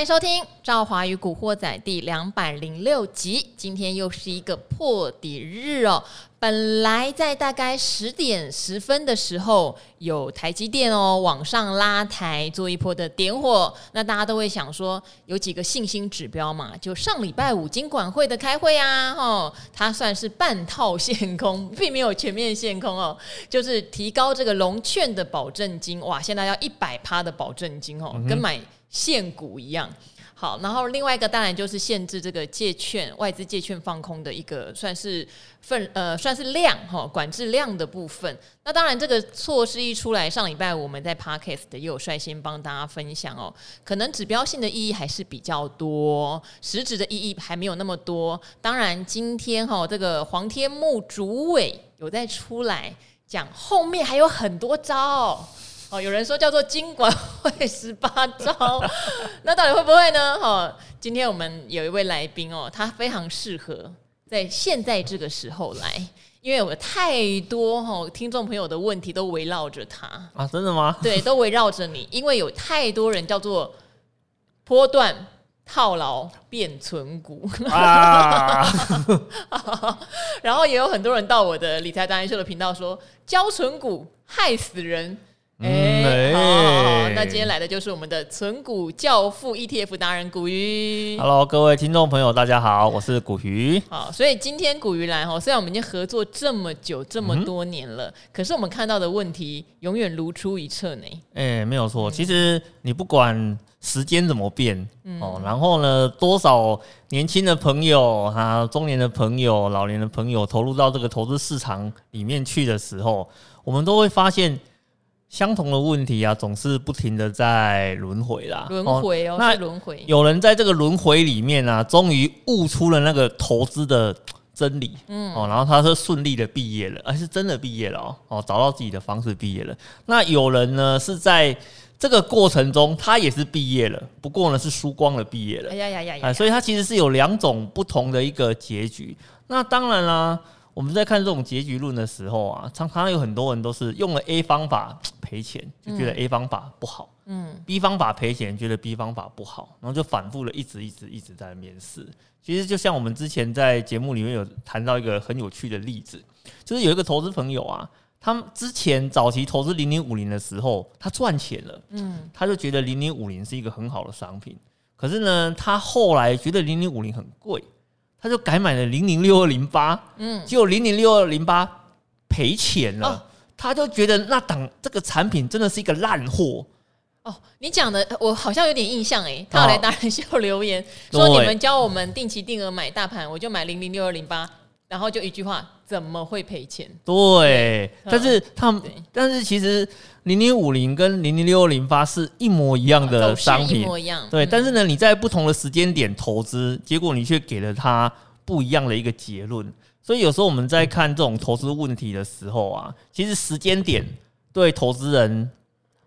欢迎收听《赵华与古惑仔》第两百零六集。今天又是一个破底日哦。本来在大概十点十分的时候，有台积电哦往上拉抬做一波的点火，那大家都会想说，有几个信心指标嘛？就上礼拜五金管会的开会啊，哦，它算是半套限空，并没有全面限空哦，就是提高这个融券的保证金，哇，现在要一百趴的保证金哦，跟买限股一样。好，然后另外一个当然就是限制这个借券外资借券放空的一个算是份呃算是量哈、管制量的部分。那当然这个措施一出来，上礼拜我们在 Parkes 的也有率先帮大家分享哦，可能指标性的意义还是比较多，实质的意义还没有那么多。当然今天哈、这个黄天木主委有在出来讲，后面还有很多招。有人说叫做金管会十八招，那到底会不会呢？哦，今天我们有一位来宾哦，他非常适合在现在这个时候来，因为有太多哈听众朋友的问题都围绕着他啊，真的吗？对，都围绕着你，因为有太多人叫做波段套牢变存股啊，然后也有很多人到我的理财达人秀的频道说，交存股害死人。哎、欸，好，那今天来的就是我们的存股教父 ETF 达人古鱼。Hello，各位听众朋友，大家好，我是古鱼。好，所以今天古鱼来哈，虽然我们已经合作这么久，这么多年了，嗯、可是我们看到的问题永远如出一辙呢。哎、欸，没有错，其实你不管时间怎么变，嗯、哦，然后呢，多少年轻的朋友哈，中年的朋友、老年的朋友投入到这个投资市场里面去的时候，我们都会发现。相同的问题啊，总是不停的在轮回啦。轮回哦，那轮回。有人在这个轮回里面啊，终于悟出了那个投资的真理。嗯，哦，然后他是顺利的毕业了，而是真的毕业了哦，哦，找到自己的方式毕业了。那有人呢是在这个过程中，他也是毕业了，不过呢是输光了毕业了。哎呀呀呀呀！所以他其实是有两种不同的一个结局。那当然啦。我们在看这种结局论的时候啊，常常有很多人都是用了 A 方法赔钱，就觉得 A 方法不好，嗯，B 方法赔钱，觉得 B 方法不好，然后就反复了一直一直一直在面试。其实就像我们之前在节目里面有谈到一个很有趣的例子，就是有一个投资朋友啊，他们之前早期投资零零五零的时候，他赚钱了，嗯，他就觉得零零五零是一个很好的商品，可是呢，他后来觉得零零五零很贵。他就改买了零零六二零八，嗯，结果零零六二零八赔钱了，哦，他就觉得那档这个产品真的是一个烂货。哦，你讲的我好像有点印象诶，他有来达人秀留言说，你们教我们定期定额买大盘，我就买零零六二零八。然后就一句话，怎么会赔钱？对，但是他们，但是其实零零五零跟零零六零八是一模一样的商品，一模一样。对，但是呢，你在不同的时间点投资，结果你却给了他不一样的一个结论。所以有时候我们在看这种投资问题的时候啊，其实时间点对投资人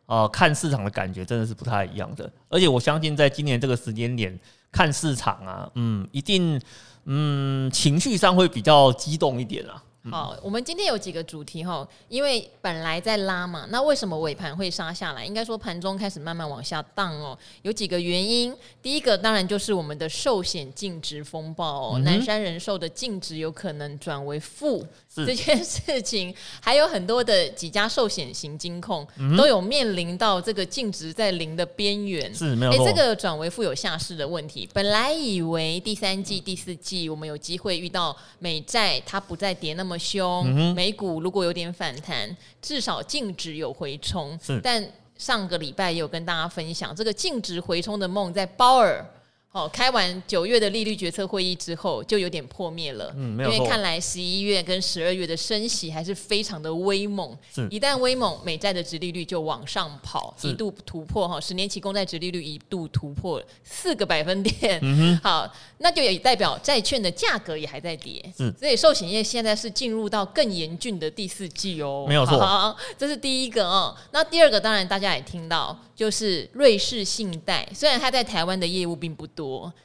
啊看市场的感觉真的是不太一样的。而且我相信，在今年这个时间点看市场啊，嗯，一定。嗯，情绪上会比较激动一点啊。好，我们今天有几个主题哈，因为本来在拉嘛，那为什么尾盘会杀下来？应该说盘中开始慢慢往下荡哦，有几个原因。第一个当然就是我们的寿险净值风暴哦，南山人寿的净值有可能转为负这件事情，还有很多的几家寿险型金控都有面临到这个净值在零的边缘，是没有错。哎，这个转为负有下市的问题。本来以为第三季、第四季我们有机会遇到美债它不再跌那么。凶，美股如果有点反弹，至少净值有回冲。但上个礼拜也有跟大家分享，这个净值回冲的梦在鲍尔。哦，开完九月的利率决策会议之后，就有点破灭了。嗯，没有。因为看来十一月跟十二月的升息还是非常的威猛。是，一旦威猛，美债的值利率就往上跑，一度突破哈，十年期公债值利率一度突破四个百分点。嗯哼。好，那就也代表债券的价格也还在跌。是，所以寿险业现在是进入到更严峻的第四季哦。没有错。好，这是第一个哦。那第二个，当然大家也听到。就是瑞士信贷，虽然它在台湾的业务并不多，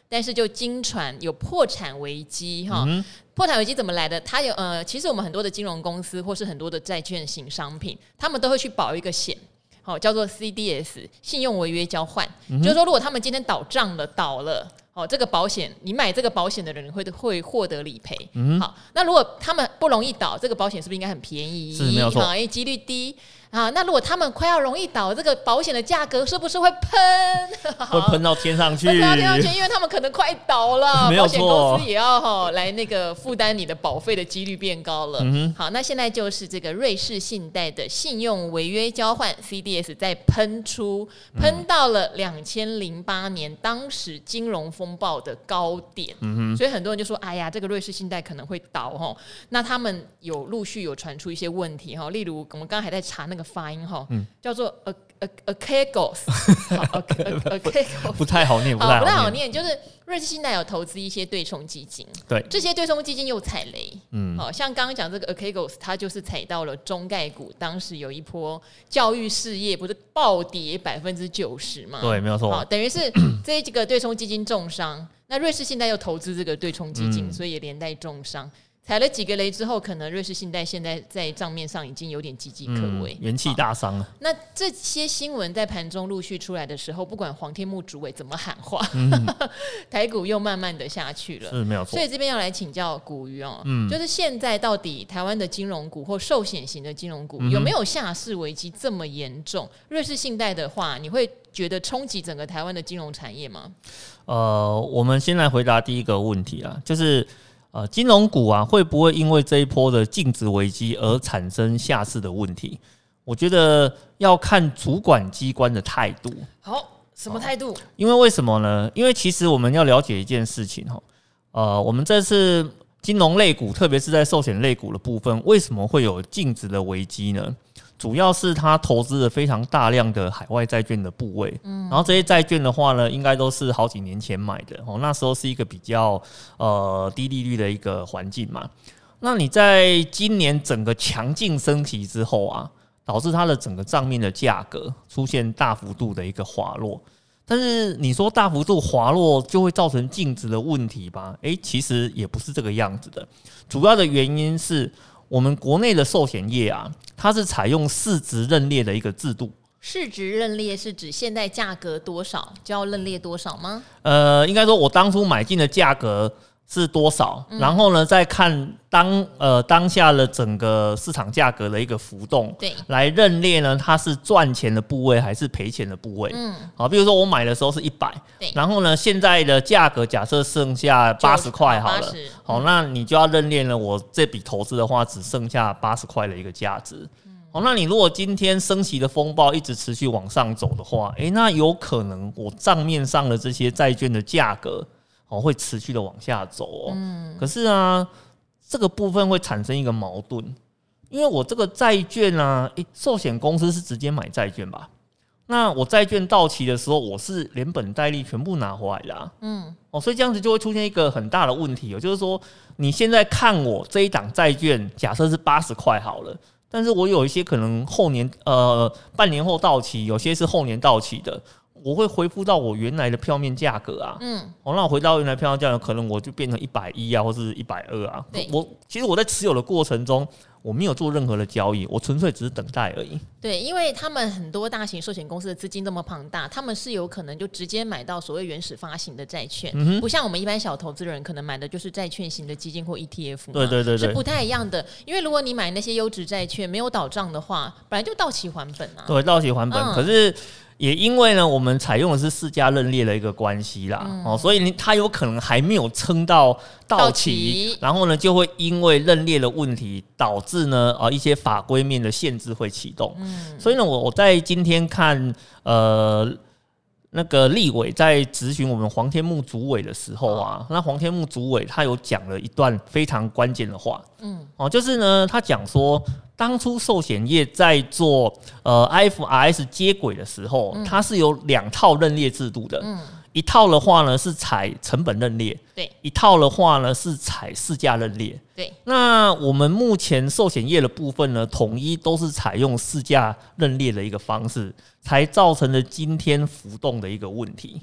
但是就经传有破产危机哈。嗯、破产危机怎么来的？它有呃，其实我们很多的金融公司或是很多的债券型商品，他们都会去保一个险。好，叫做 CDS 信用违约交换，嗯、就是说如果他们今天倒账了，倒了，哦，这个保险你买这个保险的人会会获得理赔。嗯，好，那如果他们不容易倒，这个保险是不是应该很便宜？是没有错，因为几率低。啊，那如果他们快要容易倒，这个保险的价格是不是会喷？会喷到天上去？喷到天上去，因为他们可能快倒了，保险公司也要哈来那个负担你的保费的几率变高了。嗯、好，那现在就是这个瑞士信贷的信用违约交换 CDS 在喷出，喷到了两千零八年当时金融风暴的高点。嗯、所以很多人就说：“哎呀，这个瑞士信贷可能会倒哈。”那他们有陆续有传出一些问题哈，例如我们刚刚还在查那个。个发音哈，叫做 a a a Archegos，不太好念，不太好念，就是瑞士信贷有投资一些对冲基金，对，这些对冲基金又踩雷，嗯，好像刚刚讲这个 Archegos，它就是踩到了中概股，当时有一波教育事业不是暴跌百分之九十嘛，对，没有错，等于是 这几个对冲基金重伤，那瑞士信贷又投资这个对冲基金，所以也连带重伤。踩了几个雷之后，可能瑞士信贷现在在账面上已经有点岌岌可危，嗯、元气大伤了。那这些新闻在盘中陆续出来的时候，不管黄天木主委怎么喊话，嗯、台股又慢慢的下去了。是没有错。所以这边要来请教古鱼哦，嗯、就是现在到底台湾的金融股或寿险型的金融股有没有下市危机这么严重？嗯、瑞士信贷的话，你会觉得冲击整个台湾的金融产业吗？呃，我们先来回答第一个问题啊，就是。呃，金融股啊，会不会因为这一波的净值危机而产生下市的问题？我觉得要看主管机关的态度。好，什么态度？因为为什么呢？因为其实我们要了解一件事情哈，呃，我们这次金融类股，特别是在寿险类股的部分，为什么会有净值的危机呢？主要是他投资了非常大量的海外债券的部位，嗯，然后这些债券的话呢，应该都是好几年前买的哦，那时候是一个比较呃低利率的一个环境嘛。那你在今年整个强劲升息之后啊，导致它的整个账面的价格出现大幅度的一个滑落。但是你说大幅度滑落就会造成净值的问题吧？诶，其实也不是这个样子的，主要的原因是。我们国内的寿险业啊，它是采用市值认列的一个制度。市值认列是指现在价格多少就要认列多少吗？呃，应该说我当初买进的价格。是多少？然后呢，再看当呃当下的整个市场价格的一个浮动，对，来认列呢，它是赚钱的部位还是赔钱的部位？嗯，好，比如说我买的时候是一百，对，然后呢，现在的价格假设剩下八十块好了，好，那你就要认列呢，我这笔投资的话只剩下八十块的一个价值。好，那你如果今天升息的风暴一直持续往上走的话，诶，那有可能我账面上的这些债券的价格。哦，会持续的往下走哦。嗯。可是啊，这个部分会产生一个矛盾，因为我这个债券啊，诶，寿险公司是直接买债券吧？那我债券到期的时候，我是连本带利全部拿回来的啊。嗯。哦，所以这样子就会出现一个很大的问题哦，就是说你现在看我这一档债券，假设是八十块好了，但是我有一些可能后年呃半年后到期，有些是后年到期的。我会恢复到我原来的票面价格啊，嗯，哦，那我回到原来票面价格，可能我就变成一百一啊，或是一百二啊。对，我其实我在持有的过程中，我没有做任何的交易，我纯粹只是等待而已。对，因为他们很多大型寿险公司的资金这么庞大，他们是有可能就直接买到所谓原始发行的债券，嗯、不像我们一般小投资人可能买的就是债券型的基金或 ETF，对对对对，是不太一样的。因为如果你买那些优质债券没有倒账的话，本来就到期还本啊。对，到期还本，嗯、可是。也因为呢，我们采用的是四家认列的一个关系啦，嗯、哦，所以呢它有可能还没有撑到到期，到然后呢，就会因为认列的问题，导致呢，啊、呃，一些法规面的限制会启动。嗯，所以呢，我我在今天看，呃，那个立委在咨询我们黄天木主委的时候啊，那黄天木主委他有讲了一段非常关键的话，嗯，哦，就是呢，他讲说。当初寿险业在做呃 IFRS 接轨的时候，嗯、它是有两套认列制度的，嗯、一套的话呢是采成本认列，对，一套的话呢是采市价认列，对。那我们目前寿险业的部分呢，统一都是采用市价认列的一个方式，才造成了今天浮动的一个问题。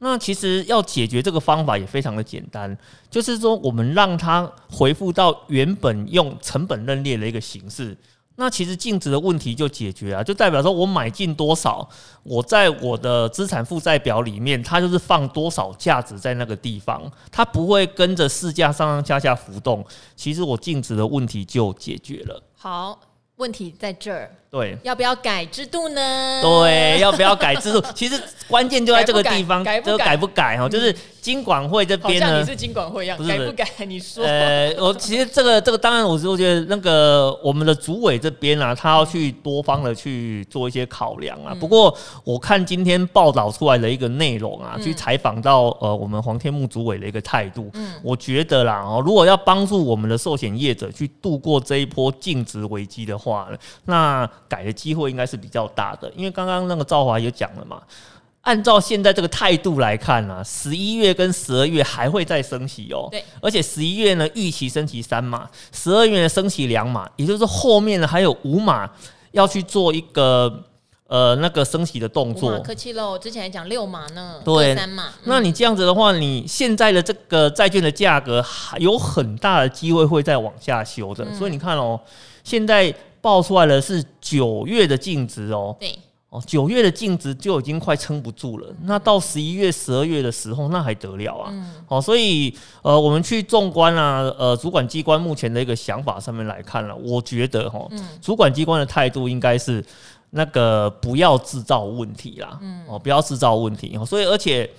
那其实要解决这个方法也非常的简单，就是说我们让它回复到原本用成本认列的一个形式。那其实净值的问题就解决啊，就代表说我买进多少，我在我的资产负债表里面，它就是放多少价值在那个地方，它不会跟着市价上上下下浮动。其实我净值的问题就解决了。好，问题在这儿。对，要不要改制度呢？对，要不要改制度？其实关键就在这个地方，改不改？这个改不改哈？就是金管会这边像你是金管会一样，不是改不改？你说？呃，我 其实这个这个当然，我是我觉得那个我们的主委这边啊，他要去多方的去做一些考量啊。嗯、不过我看今天报道出来的一个内容啊，嗯、去采访到呃我们黄天木主委的一个态度，嗯，我觉得啦哦，如果要帮助我们的寿险业者去度过这一波净值危机的话，那改的机会应该是比较大的，因为刚刚那个赵华也讲了嘛，按照现在这个态度来看呢、啊，十一月跟十二月还会再升息哦，对，而且十一月呢预期升息三码，十二月呢升息两码，也就是说后面呢还有五码要去做一个呃那个升息的动作。客气喽，之前还讲六码呢，对，三码。那你这样子的话，你现在的这个债券的价格还有很大的机会会再往下修的，嗯、所以你看哦，现在。报出来的是九月的净值哦，对哦，九月的净值就已经快撑不住了。那到十一月、十二月的时候，那还得了啊？嗯，哦，所以呃，我们去纵观啊，呃，主管机关目前的一个想法上面来看了，我觉得哈，嗯，主管机关的态度应该是那个不要制造问题啦，嗯，哦，不要制造问题。所以而且。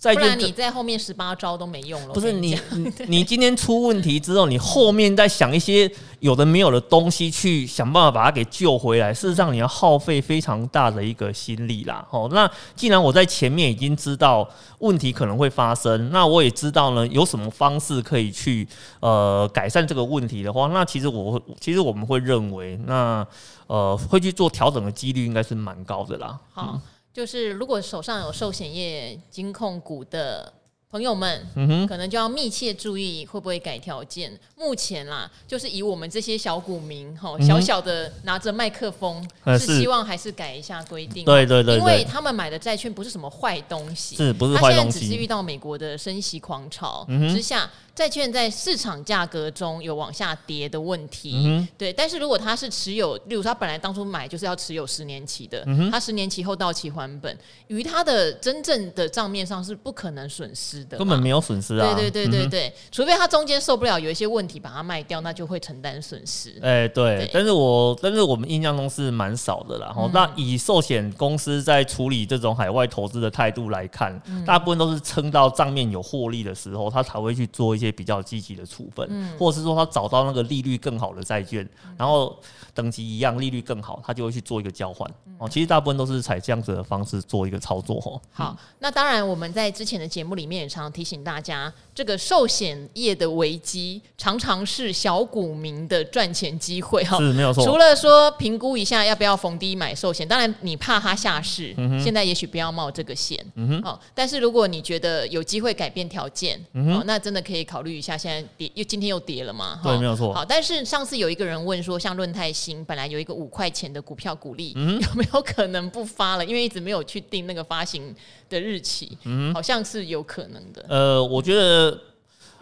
不然你在后面十八招都没用了。不是你，你，你今天出问题之后，你后面再想一些有的没有的东西去想办法把它给救回来，事实上你要耗费非常大的一个心力啦。哦，那既然我在前面已经知道问题可能会发生，那我也知道呢有什么方式可以去呃改善这个问题的话，那其实我其实我们会认为，那呃会去做调整的几率应该是蛮高的啦。好。嗯就是如果手上有寿险业金控股的朋友们，嗯哼，可能就要密切注意会不会改条件。目前啦，就是以我们这些小股民哈，小小的拿着麦克风，嗯、是希望还是改一下规定。对对对，因为他们买的债券不是什么坏东西，是不是坏东西？他现在只是遇到美国的升息狂潮之下。嗯债券在市场价格中有往下跌的问题，嗯、对。但是如果他是持有，例如说他本来当初买就是要持有十年期的，嗯、他十年期后到期还本，于他的真正的账面上是不可能损失的，根本没有损失啊。对对对对对，嗯、除非他中间受不了有一些问题把它卖掉，那就会承担损失。哎、欸，对。对但是我但是我们印象中是蛮少的啦。嗯、那以寿险公司在处理这种海外投资的态度来看，嗯、大部分都是撑到账面有获利的时候，他才会去做一些。比较积极的处分，嗯、或者是说他找到那个利率更好的债券，嗯、然后等级一样，利率更好，他就会去做一个交换。哦、嗯，其实大部分都是采这样子的方式做一个操作。哦，好，那当然我们在之前的节目里面也常常提醒大家，这个寿险业的危机常常是小股民的赚钱机会。哈，是没有错。除了说评估一下要不要逢低买寿险，当然你怕它下市，嗯、现在也许不要冒这个险。嗯哼，好，但是如果你觉得有机会改变条件，嗯哦，那真的可以考虑一下。现在跌又今天又跌了嘛？对，没有错。好，但是上次有一个人问说，像润泰新本来有一个五块钱的股票股利，嗯、有没有可能不发了？因为一直没有去定那个发行的日期，嗯，好像是有可能的。呃，我觉得，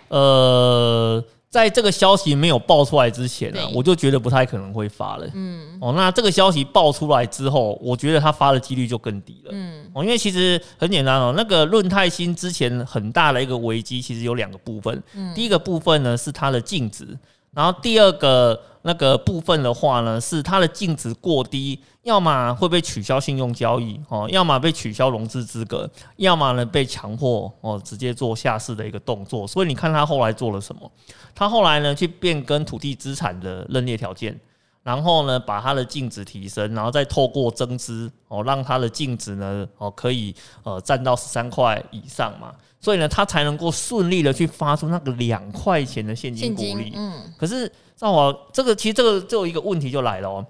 呃。在这个消息没有爆出来之前呢、啊，我就觉得不太可能会发了。嗯，哦，那这个消息爆出来之后，我觉得他发的几率就更低了。嗯，哦，因为其实很简单哦，那个润泰新之前很大的一个危机，其实有两个部分。嗯，第一个部分呢是它的净值，然后第二个。那个部分的话呢，是它的净值过低，要么会被取消信用交易哦，要么被取消融资资格，要么呢被强迫哦直接做下市的一个动作。所以你看他后来做了什么？他后来呢去变更土地资产的认列条件，然后呢把它的净值提升，然后再透过增资哦，让它的净值呢哦可以呃占到十三块以上嘛，所以呢他才能够顺利的去发出那个两块钱的现金鼓励。嗯，可是。那我这个其实这个就有一个问题就来了哦，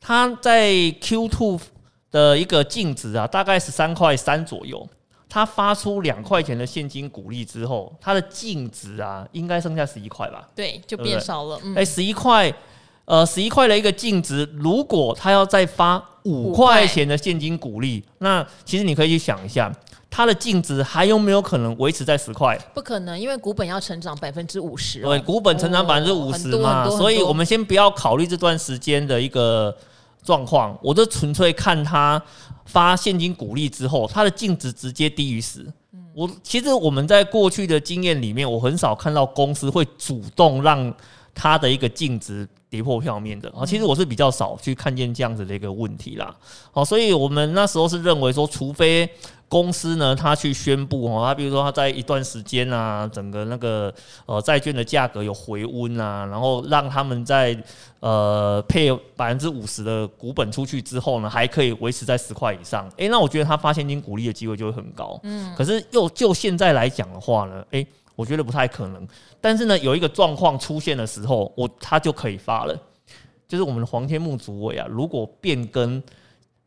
他在 Q two 的一个净值啊，大概十三块三左右，他发出两块钱的现金鼓励之后，他的净值啊，应该剩下十一块吧？对，就变少了。哎，十一块，呃，十一块的一个净值，如果他要再发五块钱的现金鼓励，那其实你可以去想一下。它的净值还有没有可能维持在十块？不可能，因为股本要成长百分之五十。对，股本成长百分之五十嘛，所以我们先不要考虑这段时间的一个状况，我就纯粹看它发现金股利之后，它的净值直接低于十。嗯我其实我们在过去的经验里面，我很少看到公司会主动让它的一个净值跌破票面的啊。其实我是比较少去看见这样子的一个问题啦。好，所以我们那时候是认为说，除非公司呢，他去宣布哦，他比如说他在一段时间啊，整个那个呃债券的价格有回温啊，然后让他们在呃配百分之五十的股本出去之后呢，还可以维持在十块以上。诶，那我觉得他发现金股利的机会就会很高。嗯，可是又就现在来讲的话呢，诶，我觉得不太可能。但是呢，有一个状况出现的时候，我他就可以发了，就是我们的黄天木主委啊，如果变更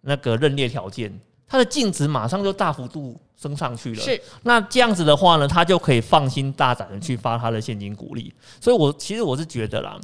那个认列条件。它的净值马上就大幅度升上去了，是那这样子的话呢，他就可以放心大胆的去发他的现金股利。所以我其实我是觉得啦，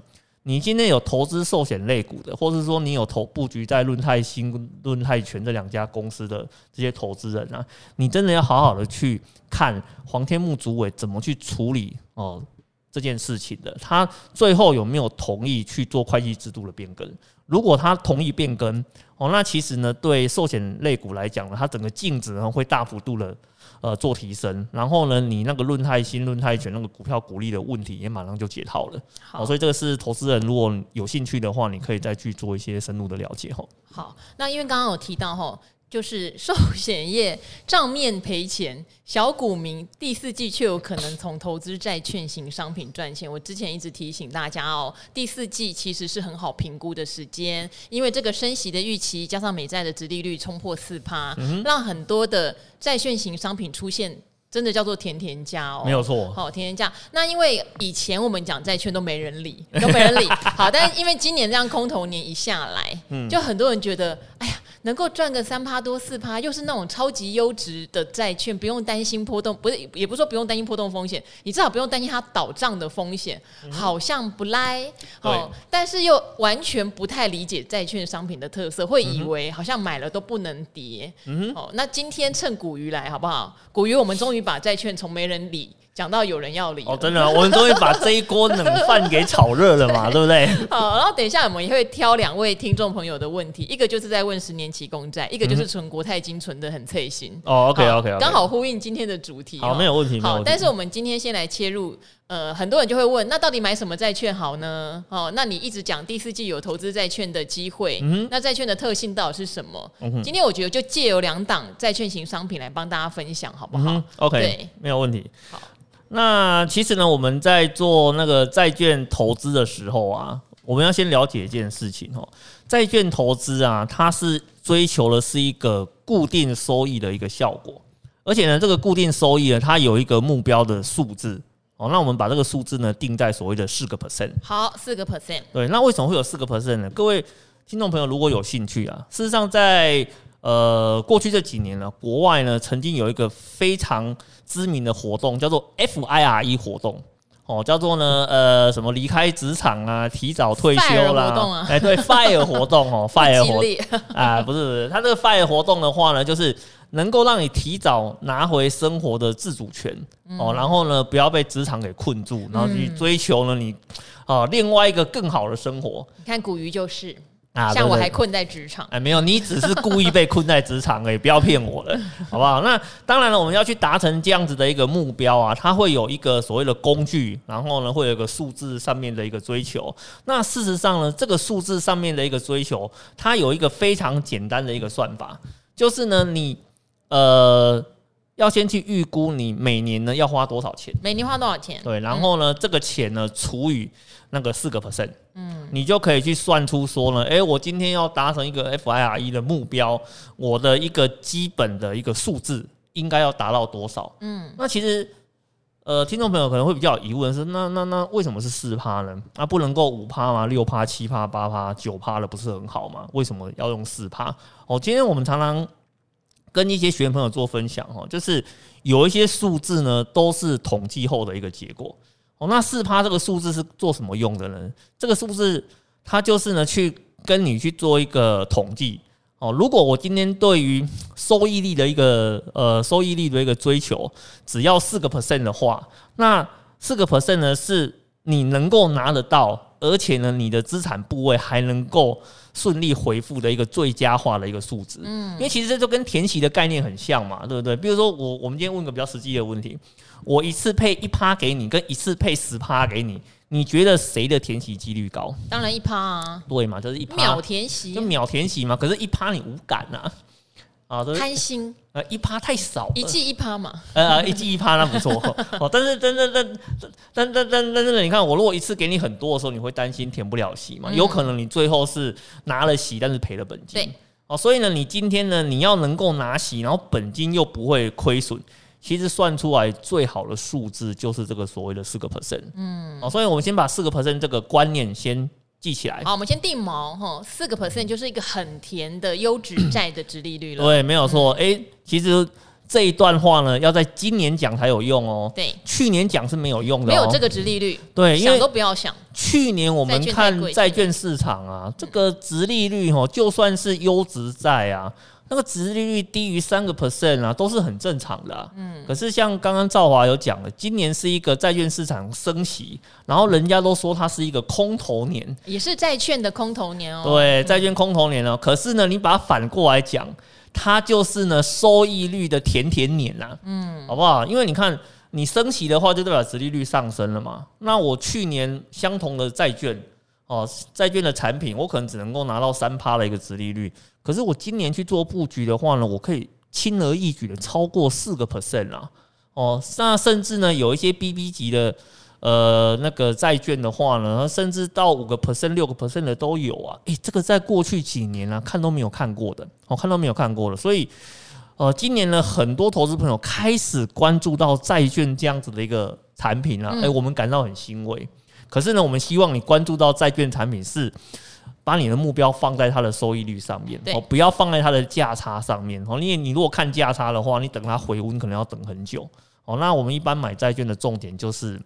你今天有投资寿险类股的，或者是说你有投布局在论泰新、论泰全这两家公司的这些投资人啊，你真的要好好的去看黄天木主委怎么去处理哦这件事情的，他最后有没有同意去做会计制度的变更？如果他同意变更哦，那其实呢，对寿险类股来讲呢，它整个净值呢会大幅度的呃做提升，然后呢，你那个论泰新、论泰全那个股票股利的问题也马上就解套了。好，所以这个是投资人如果有兴趣的话，你可以再去做一些深入的了解哈。好，那因为刚刚有提到哈。就是寿险业账面赔钱，小股民第四季却有可能从投资债券型商品赚钱。我之前一直提醒大家哦，第四季其实是很好评估的时间，因为这个升息的预期加上美债的殖利率冲破四趴，让很多的债券型商品出现。真的叫做甜甜价哦，没有错。好，甜甜价。那因为以前我们讲债券都没人理，都没人理。好，但是因为今年这样空头年一下来，嗯，就很多人觉得，哎呀，能够赚个三趴多四趴，又是那种超级优质的债券，不用担心波动，不是，也不是说不用担心波动风险，你至少不用担心它倒账的风险，好像不赖。哦，但是又完全不太理解债券商品的特色，会以为好像买了都不能跌。嗯。哦，那今天趁股鱼来好不好？股鱼，我们终于。把债券从没人理讲到有人要理哦，真的、啊，我们终于把这一锅冷饭给炒热了嘛，对，对不对？好，然后等一下我们也会挑两位听众朋友的问题，一个就是在问十年期公债，一个就是存国泰金存的很脆心哦。OK OK，刚好呼应今天的主题。好，没有问题。好，但是我们今天先来切入，呃，很多人就会问，那到底买什么债券好呢？哦，那你一直讲第四季有投资债券的机会，嗯、那债券的特性到底是什么？嗯、今天我觉得就借由两档债券型商品来帮大家分享，好不好、嗯、？OK，对，没有问题。好。那其实呢，我们在做那个债券投资的时候啊，我们要先了解一件事情哦。债券投资啊，它是追求的是一个固定收益的一个效果，而且呢，这个固定收益呢，它有一个目标的数字哦。那我们把这个数字呢定在所谓的四个 percent。好，四个 percent。对，那为什么会有四个 percent 呢？各位听众朋友，如果有兴趣啊，事实上在呃过去这几年呢，国外呢曾经有一个非常知名的活动叫做 FIRE 活动，哦，叫做呢，呃，什么离开职场啊，提早退休啦，哎、对，FIRE 活动哦，FIRE 活动啊，不是不是，它这个 FIRE 活动的话呢，就是能够让你提早拿回生活的自主权，哦，嗯、然后呢，不要被职场给困住，然后去追求呢你啊另外一个更好的生活。你看古鱼就是。啊，像我还困在职场，哎，没有，你只是故意被困在职场而已，不要骗我了，好不好？那当然了，我们要去达成这样子的一个目标啊，它会有一个所谓的工具，然后呢，会有一个数字上面的一个追求。那事实上呢，这个数字上面的一个追求，它有一个非常简单的一个算法，就是呢，你呃要先去预估你每年呢要花多少钱，每年花多少钱？对，然后呢，这个钱呢除以。那个四个 percent，嗯，你就可以去算出说呢，诶，我今天要达成一个 FIRE 的目标，我的一个基本的一个数字应该要达到多少？嗯，那其实，呃，听众朋友可能会比较有疑问是，那那那为什么是四趴呢？那不能够五趴吗？六趴、七趴、八趴、九趴了，不是很好吗？为什么要用四趴？哦，今天我们常常跟一些学员朋友做分享哈，就是有一些数字呢，都是统计后的一个结果。哦，那四趴这个数字是做什么用的呢？这个数字它就是呢，去跟你去做一个统计。哦，如果我今天对于收益率的一个呃收益率的一个追求，只要四个 percent 的话，那四个 percent 呢是你能够拿得到，而且呢你的资产部位还能够顺利回复的一个最佳化的一个数值。嗯，因为其实这就跟填息的概念很像嘛，对不对？比如说我我们今天问个比较实际的问题，我一次配一趴给你，跟一次配十趴给你。你觉得谁的填息几率高？当然一趴啊，对嘛，就是一趴秒填息，就秒填息嘛。可是，一趴你无感呐，啊，贪心，呃，一趴太少，一季一趴嘛，呃，一季一趴那不错 哦。但是，但是，但，但，但，但，但是，你看，我如果一次给你很多的时候，你会担心填不了息嘛？有可能你最后是拿了息，但是赔了本金。对，哦，所以呢，你今天呢，你要能够拿息，然后本金又不会亏损。其实算出来最好的数字就是这个所谓的四个 percent，嗯，哦，所以我们先把四个 percent 这个观念先记起来。好，我们先定锚哈，四个 percent 就是一个很甜的优质 债的值利率了。对，没有错。哎、嗯，其实这一段话呢，要在今年讲才有用哦。对，去年讲是没有用的，没有这个殖利率。对，想都不要想。去年我们看债券市场啊，这个殖利率哦，就算是优质债啊。那个值利率低于三个 percent 啊，都是很正常的、啊。嗯，可是像刚刚赵华有讲了，今年是一个债券市场升息，然后人家都说它是一个空头年，也是债券的空头年哦。对，债券空头年哦。可是呢，你把它反过来讲，它就是呢收益率的甜甜年呐、啊。嗯，好不好？因为你看，你升息的话，就代表殖利率上升了嘛。那我去年相同的债券。哦，债券的产品我可能只能够拿到三趴的一个殖利率，可是我今年去做布局的话呢，我可以轻而易举的超过四个 percent 啦！哦，那甚至呢有一些 BB 级的呃那个债券的话呢，甚至到五个 percent、六个 percent 的都有啊！诶，这个在过去几年啊看都没有看过的，我、哦、看都没有看过的，所以呃今年呢很多投资朋友开始关注到债券这样子的一个产品啊，诶，我们感到很欣慰。可是呢，我们希望你关注到债券产品是把你的目标放在它的收益率上面，哦，不要放在它的价差上面哦。因为你如果看价差的话，你等它回温可能要等很久哦。那我们一般买债券的重点就是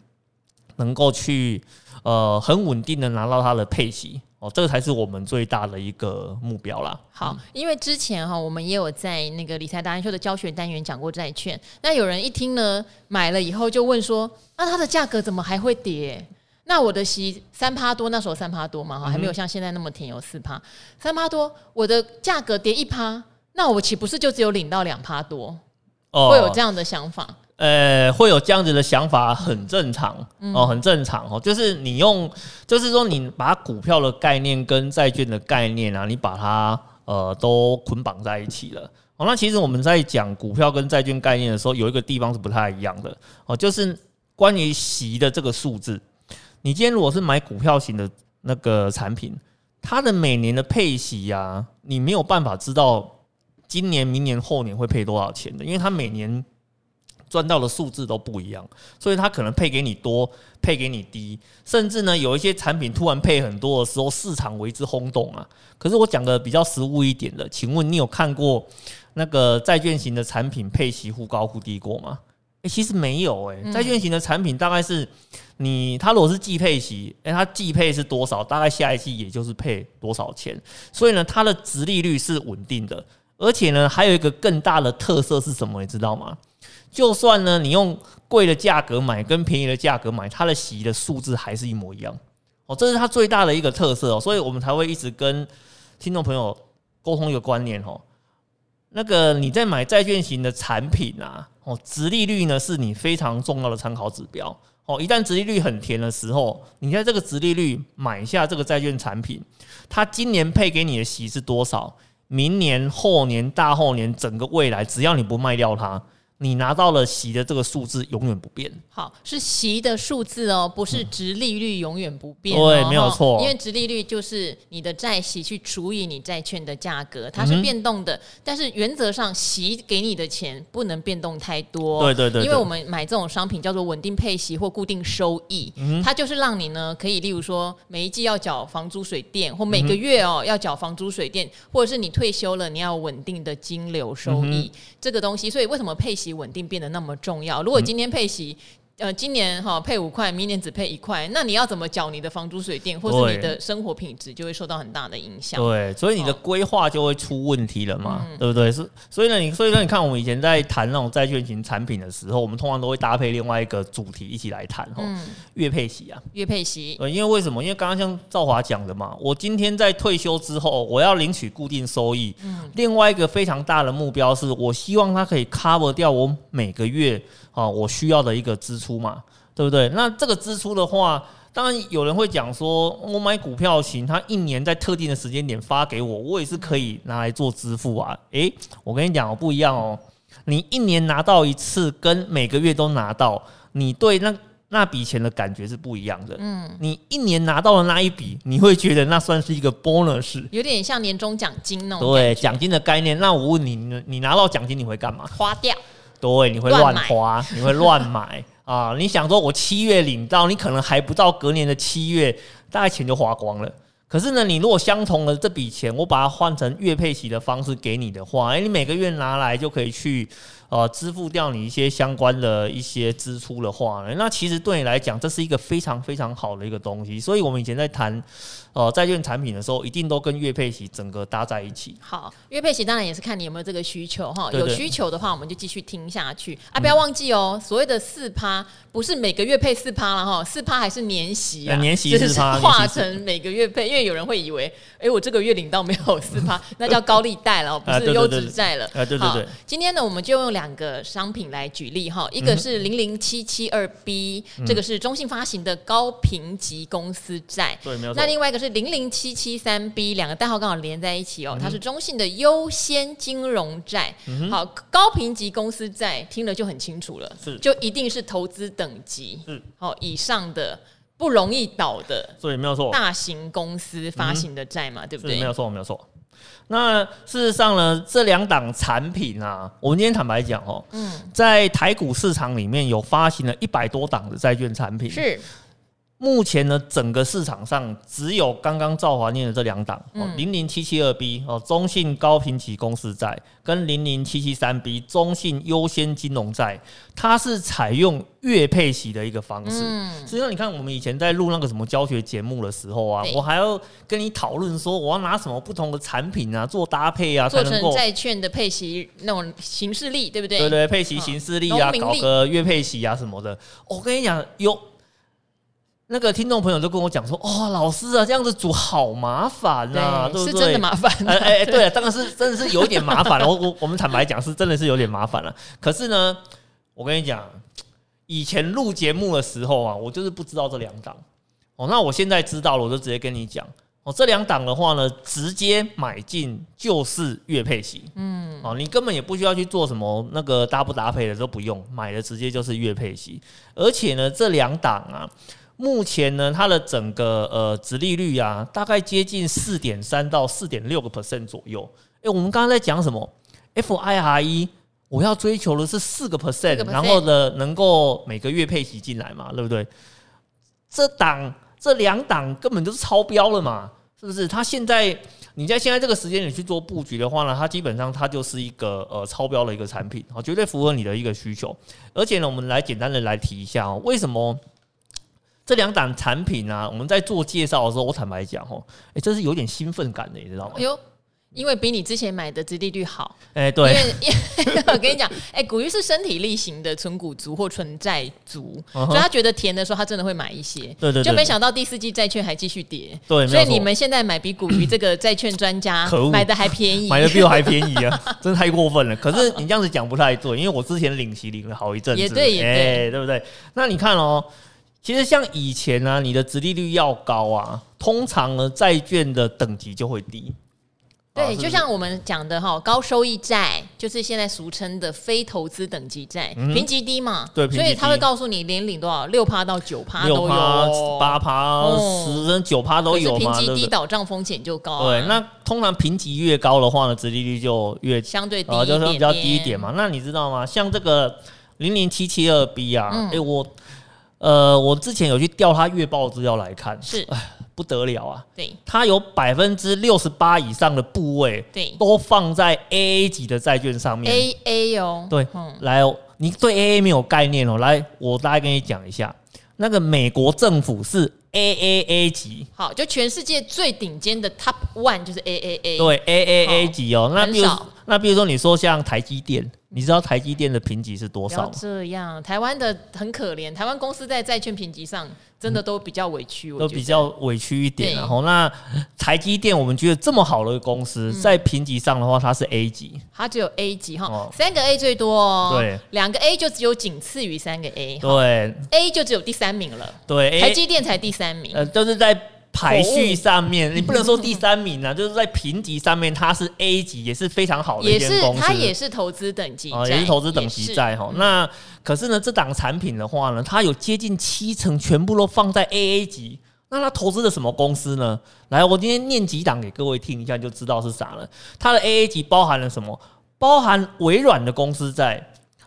能够去呃很稳定的拿到它的配息哦，这个才是我们最大的一个目标啦。好，因为之前哈我们也有在那个理财达人秀的教学单元讲过债券，那有人一听呢买了以后就问说，那它的价格怎么还会跌？那我的息三趴多，那时候三趴多嘛哈，还没有像现在那么甜，有四趴，三趴多，我的价格跌一趴，那我岂不是就只有领到两趴多？哦，会有这样的想法？呃，会有这样子的想法，很正常哦，很正常哦。就是你用，就是说你把股票的概念跟债券的概念啊，你把它呃都捆绑在一起了哦。那其实我们在讲股票跟债券概念的时候，有一个地方是不太一样的哦，就是关于息的这个数字。你今天如果是买股票型的那个产品，它的每年的配息呀，你没有办法知道今年、明年、后年会配多少钱的，因为它每年赚到的数字都不一样，所以它可能配给你多，配给你低，甚至呢有一些产品突然配很多的时候，市场为之轰动啊。可是我讲的比较实务一点的，请问你有看过那个债券型的产品配息忽高忽低过吗？诶，其实没有诶，债券型的产品大概是。你它如果是季配息，诶、欸，它季配是多少？大概下一季也就是配多少钱。所以呢，它的值利率是稳定的，而且呢，还有一个更大的特色是什么？你知道吗？就算呢，你用贵的价格买跟便宜的价格买，它的息的数字还是一模一样。哦，这是它最大的一个特色哦。所以我们才会一直跟听众朋友沟通一个观念哦。那个你在买债券型的产品啊，哦，殖利率呢是你非常重要的参考指标。哦，一旦殖利率很甜的时候，你在这个殖利率买下这个债券产品，它今年配给你的息是多少？明年、后年、大后年，整个未来，只要你不卖掉它。你拿到了息的这个数字永远不变。好，是息的数字哦，不是殖利率永远不变，哦。对，没有错。因为殖利率就是你的债息去除以你债券的价格，它是变动的。嗯、但是原则上，息给你的钱不能变动太多。对对对，对。因为我们买这种商品叫做稳定配息或固定收益，嗯、它就是让你呢可以，例如说每一季要缴房租水电，或每个月哦要缴房租水电，或者是你退休了你要稳定的金流收益，嗯、这个东西。所以为什么配息？稳定变得那么重要。如果今天配息呃，今年哈配五块，明年只配一块，那你要怎么缴你的房租水电，或是你的生活品质就会受到很大的影响。对，所以你的规划就会出问题了嘛，哦、对不对？是，所以呢，你所以说你看，我们以前在谈那种债券型产品的时候，我们通常都会搭配另外一个主题一起来谈哈，嗯、月配息啊，月配息。呃，因为为什么？因为刚刚像赵华讲的嘛，我今天在退休之后，我要领取固定收益。嗯。另外一个非常大的目标是我希望它可以 cover 掉我每个月啊我需要的一个支出嘛。对不对？那这个支出的话，当然有人会讲说，我买股票型，它一年在特定的时间点发给我，我也是可以拿来做支付啊。诶，我跟你讲哦，不一样哦。你一年拿到一次，跟每个月都拿到，你对那那笔钱的感觉是不一样的。嗯，你一年拿到的那一笔，你会觉得那算是一个 bonus，有点像年终奖金那种。对，奖金的概念。那我问你，你拿到奖金你会干嘛？花掉。对，你会乱花，乱你会乱买。啊，你想说，我七月领到，你可能还不到隔年的七月，大概钱就花光了。可是呢，你如果相同的这笔钱，我把它换成月配息的方式给你的话，诶，你每个月拿来就可以去呃支付掉你一些相关的一些支出的话呢，那其实对你来讲，这是一个非常非常好的一个东西。所以我们以前在谈。呃，债券产品的时候，一定都跟月配息整个搭在一起。好，月配息当然也是看你有没有这个需求哈。有需求的话，我们就继续听下去啊！不要忘记哦，所谓的四趴不是每个月配四趴了哈，四趴还是年息啊？年息四趴化成每个月配，因为有人会以为，哎，我这个月领到没有四趴，那叫高利贷了，不是优质债了。啊，对对对。今天呢，我们就用两个商品来举例哈，一个是零零七七二 B，这个是中信发行的高评级公司债。对，没有错。那另外一个是。零零七七三 B 两个代号刚好连在一起哦，它是中信的优先金融债。好，高评级公司债听了就很清楚了，是就一定是投资等级嗯好以上的不容易倒的，所以没有错，大型公司发行的债嘛，对不对？没有错，没有错。那事实上呢，这两档产品啊，我们今天坦白讲哦，嗯，在台股市场里面有发行了一百多档的债券产品是。目前呢，整个市场上只有刚刚赵华念的这两档哦，零零七七二 B 哦，中信高评级公司债跟零零七七三 B 中信优先金融债，它是采用月配息的一个方式。实际上，你看我们以前在录那个什么教学节目的时候啊，我还要跟你讨论说，我要拿什么不同的产品啊做搭配啊，做成债券的配息那种形式力，对不对？对对，配息形式力啊，搞个月配息啊什么的。我跟你讲，有。那个听众朋友都跟我讲说：“哦，老师啊，这样子煮好麻烦啊，对，对不对？是真的麻烦。哎哎哎，对，当然是真的是有一点麻烦了。我我我们坦白讲，是真的是有点麻烦了。可是呢，我跟你讲，以前录节目的时候啊，我就是不知道这两档。哦，那我现在知道了，我就直接跟你讲。哦，这两档的话呢，直接买进就是月配息。嗯，哦，你根本也不需要去做什么那个搭不搭配的都不用，买的直接就是月配息。而且呢，这两档啊。”目前呢，它的整个呃殖利率啊，大概接近四点三到四点六个 percent 左右。诶，我们刚刚在讲什么？FIRE，我要追求的是四个 percent，然后呢，能够每个月配息进来嘛，对不对？这档这两档根本就是超标了嘛，是不是？它现在你在现在这个时间点去做布局的话呢，它基本上它就是一个呃超标的一个产品，啊，绝对符合你的一个需求。而且呢，我们来简单的来提一下哦，为什么？这两档产品啊，我们在做介绍的时候，我坦白讲哦，哎，这是有点兴奋感的，你知道吗？哎呦，因为比你之前买的殖利率好。哎，对。因为 我跟你讲，哎，古鱼是身体力行的存股族或存债族，所以他觉得甜的时候，他真的会买一些。对对。就没想到第四季债券还继续跌。对。所以你们现在买比古鱼这个债券专家买的还便宜，买的比我还便宜啊！真的太过分了。可是你这样子讲不太对，因为我之前领息领了好一阵子，也对，也对，对不对？那你看哦。其实像以前呢、啊，你的殖利率要高啊，通常呢债券的等级就会低。对，就像我们讲的哈，高收益债就是现在俗称的非投资等级债，评级、嗯、低嘛。对，所以他会告诉你年领多少，六趴到九趴都有，八趴、十跟九趴都有嘛。评级低，倒账风险就高、啊。对，那通常评级越高的话呢，殖利率就越相对低一点点、呃，就是比较低一点嘛。那你知道吗？像这个零零七七二 B 啊，哎、嗯欸、我。呃，我之前有去调他月报资料来看，是，不得了啊！对，它有百分之六十八以上的部位，对，都放在 AA 级的债券上面。AA 哦，对，嗯、来哦，你对 AA 没有概念哦，来，我大概跟你讲一下，那个美国政府是 AAA 级，好，就全世界最顶尖的 Top One 就是 AAA，对，AAA 级哦，那比如那比如说你说像台积电。你知道台积电的评级是多少吗？这样，台湾的很可怜，台湾公司在债券评级上真的都比较委屈，都比较委屈一点。然后，那台积电，我们觉得这么好的公司，在评级上的话，它是 A 级，它只有 A 级哈，三个 A 最多哦，对，两个 A 就只有仅次于三个 A，对，A 就只有第三名了，对，台积电才第三名，呃，都是在。排序上面，你不能说第三名啊，就是在评级上面，它是 A 级，也是非常好的一间公司。它也是投资等级啊，也是投资等级债哈。那可是呢，这档产品的话呢，它有接近七成全部都放在 AA 级。那它投资的什么公司呢？来，我今天念几档给各位听一下，就知道是啥了。它的 AA 级包含了什么？包含微软的公司在，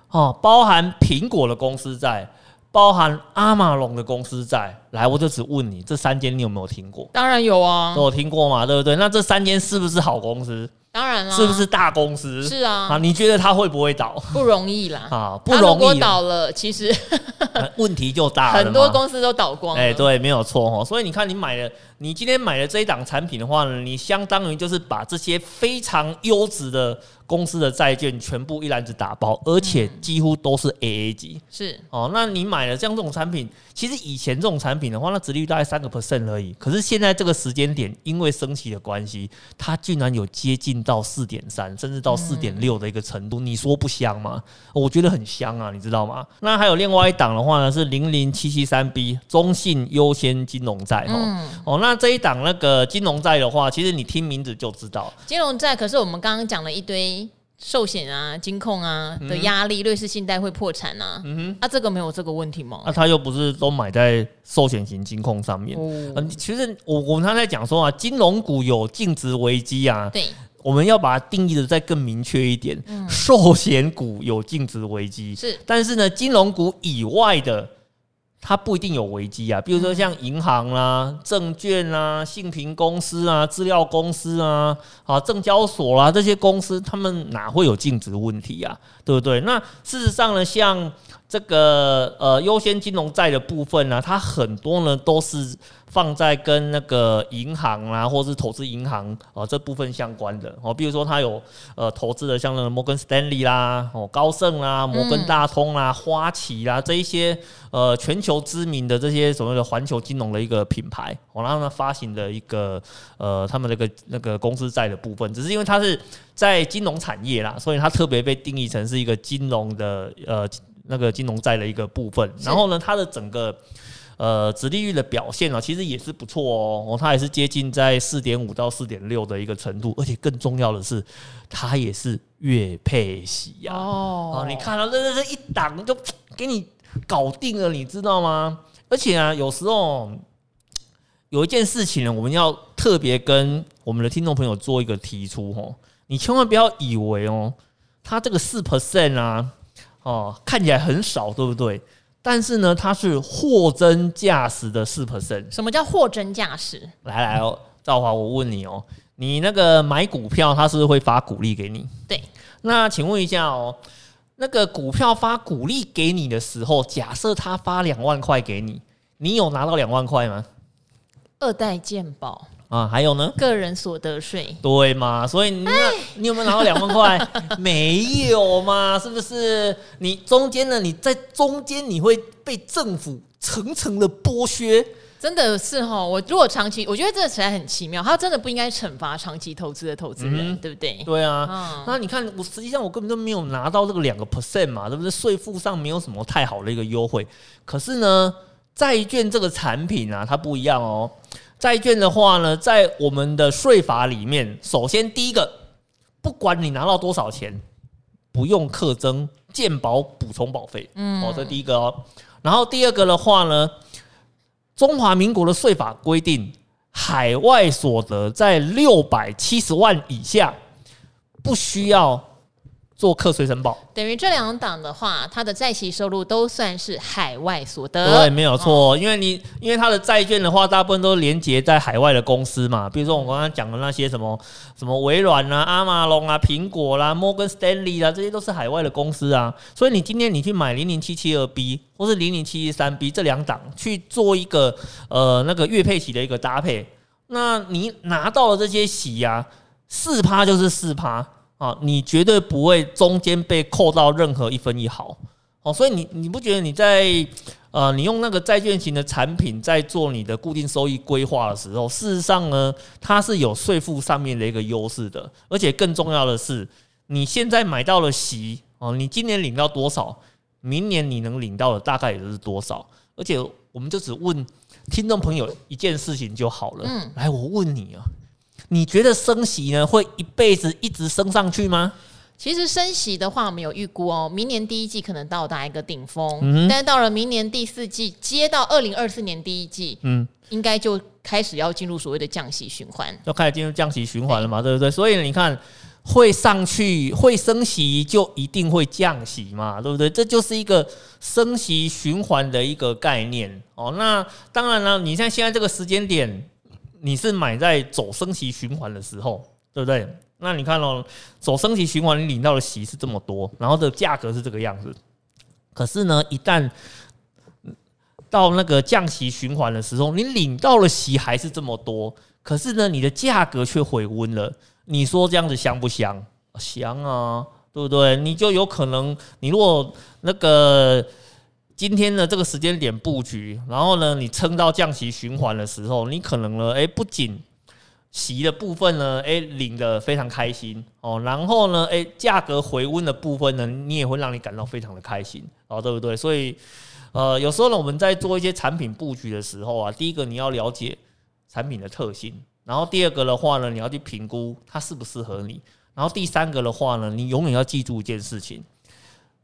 哦，包含苹果的公司债。包含阿玛龙的公司在，来，我就只问你，这三间你有没有听过？当然有啊，都有听过嘛，对不对？那这三间是不是好公司？当然了，是不是大公司？是啊，啊，你觉得它会不会倒？不容易啦，啊，不容易。如果倒了，其实 问题就大了，很多公司都倒光了。哎，对，没有错哈。所以你看，你买了，你今天买了这一档产品的话呢，你相当于就是把这些非常优质的。公司的债券全部一篮子打包，而且几乎都是 AA 级。是哦，那你买了像这种产品，其实以前这种产品的话，那殖利率大概三个 percent 而已。可是现在这个时间点，因为升息的关系，它竟然有接近到四点三，甚至到四点六的一个程度。你说不香吗？我觉得很香啊，你知道吗？那还有另外一档的话呢，是零零七七三 B 中信优先金融债。哦哦，那这一档那个金融债的话，其实你听名字就知道，金融债。可是我们刚刚讲了一堆。寿险啊，金控啊的压力，瑞士信贷会破产啊，嗯哼，啊，这个没有这个问题吗？那、啊、他又不是都买在寿险型金控上面。嗯、哦，其实我我们刚才讲说啊，金融股有净值危机啊，对，我们要把它定义的再更明确一点。嗯，寿险股有净值危机是，但是呢，金融股以外的。它不一定有危机啊，比如说像银行啦、啊、证券啦、啊、信评公司啊、资料公司啊、啊证交所啦、啊、这些公司，他们哪会有净值问题啊？对不对？那事实上呢，像这个呃优先金融债的部分呢、啊，它很多呢都是。放在跟那个银行啊，或是投资银行啊这部分相关的哦，比如说它有呃投资的像那个摩根斯丹利啦、哦高盛啦、摩根大通啦、花旗啦这一些呃全球知名的这些所谓的环球金融的一个品牌，哦，然后呢发行的一个呃他们那个那个公司债的部分，只是因为它是在金融产业啦，所以它特别被定义成是一个金融的呃那个金融债的一个部分，然后呢它的整个。呃，殖利率的表现啊，其实也是不错哦，它也是接近在四点五到四点六的一个程度，而且更重要的是，它也是月配息呀。哦，你看到这这这一档就给你搞定了，你知道吗？而且啊，有时候有一件事情呢，我们要特别跟我们的听众朋友做一个提出哦，你千万不要以为哦，它这个四 percent 啊，哦，看起来很少，对不对？但是呢，它是货真价实的四 percent。什么叫货真价实？来来哦，赵华，我问你哦，你那个买股票，它是不是会发股利给你？对。那请问一下哦，那个股票发股利给你的时候，假设他发两万块给你，你有拿到两万块吗？二代健保。啊，还有呢？个人所得税，对嘛？所以你那，你有没有拿到两万块？没有嘛？是不是？你中间呢？你在中间你会被政府层层的剥削，真的是哈。我如果长期，我觉得这个实在很奇妙。他真的不应该惩罚长期投资的投资人，嗯、对不对？对啊。嗯、那你看，我实际上我根本就没有拿到这个两个 percent 嘛，对不对？税负上没有什么太好的一个优惠。可是呢，债券这个产品啊，它不一样哦。债券的话呢，在我们的税法里面，首先第一个，不管你拿到多少钱，不用课征健保补充保费，嗯，哦，这第一个哦。然后第二个的话呢，中华民国的税法规定，海外所得在六百七十万以下，不需要做课税申报，等于这两档的话，它的债息收入都算是海外所得。对，没有错。哦、因为你因为它的债券的话，大部分都连接在海外的公司嘛，比如说我刚刚讲的那些什么什么微软啊、阿玛龙啊、苹果啦、摩根斯丹利啊，这些都是海外的公司啊。所以你今天你去买零零七七二 B 或是零零七七三 B 这两档去做一个呃那个月配息的一个搭配，那你拿到了这些息呀、啊，四趴就是四趴。啊，你绝对不会中间被扣到任何一分一毫，哦，所以你你不觉得你在呃，你用那个债券型的产品在做你的固定收益规划的时候，事实上呢，它是有税负上面的一个优势的，而且更重要的是，你现在买到了息哦，你今年领到多少，明年你能领到的大概也就是多少，而且我们就只问听众朋友一件事情就好了，嗯，来，我问你啊。你觉得升息呢会一辈子一直升上去吗？其实升息的话，我们有预估哦，明年第一季可能到达一个顶峰，嗯、但是到了明年第四季，接到二零二四年第一季，嗯，应该就开始要进入所谓的降息循环，要开始进入降息循环了嘛，对不对？所以你看，会上去会升息，就一定会降息嘛，对不对？这就是一个升息循环的一个概念哦。那当然了，你像现在这个时间点。你是买在走升息循环的时候，对不对？那你看哦，走升息循环，你领到的息是这么多，然后的价格是这个样子。可是呢，一旦到那个降息循环的时候，你领到的息还是这么多，可是呢，你的价格却回温了。你说这样子香不香？香啊，对不对？你就有可能，你如果那个。今天的这个时间点布局，然后呢，你撑到降息循环的时候，你可能呢，诶，不仅息的部分呢，诶，领得非常开心哦，然后呢，诶，价格回温的部分呢，你也会让你感到非常的开心哦，对不对？所以，呃，有时候呢，我们在做一些产品布局的时候啊，第一个你要了解产品的特性，然后第二个的话呢，你要去评估它适不适合你，然后第三个的话呢，你永远要记住一件事情。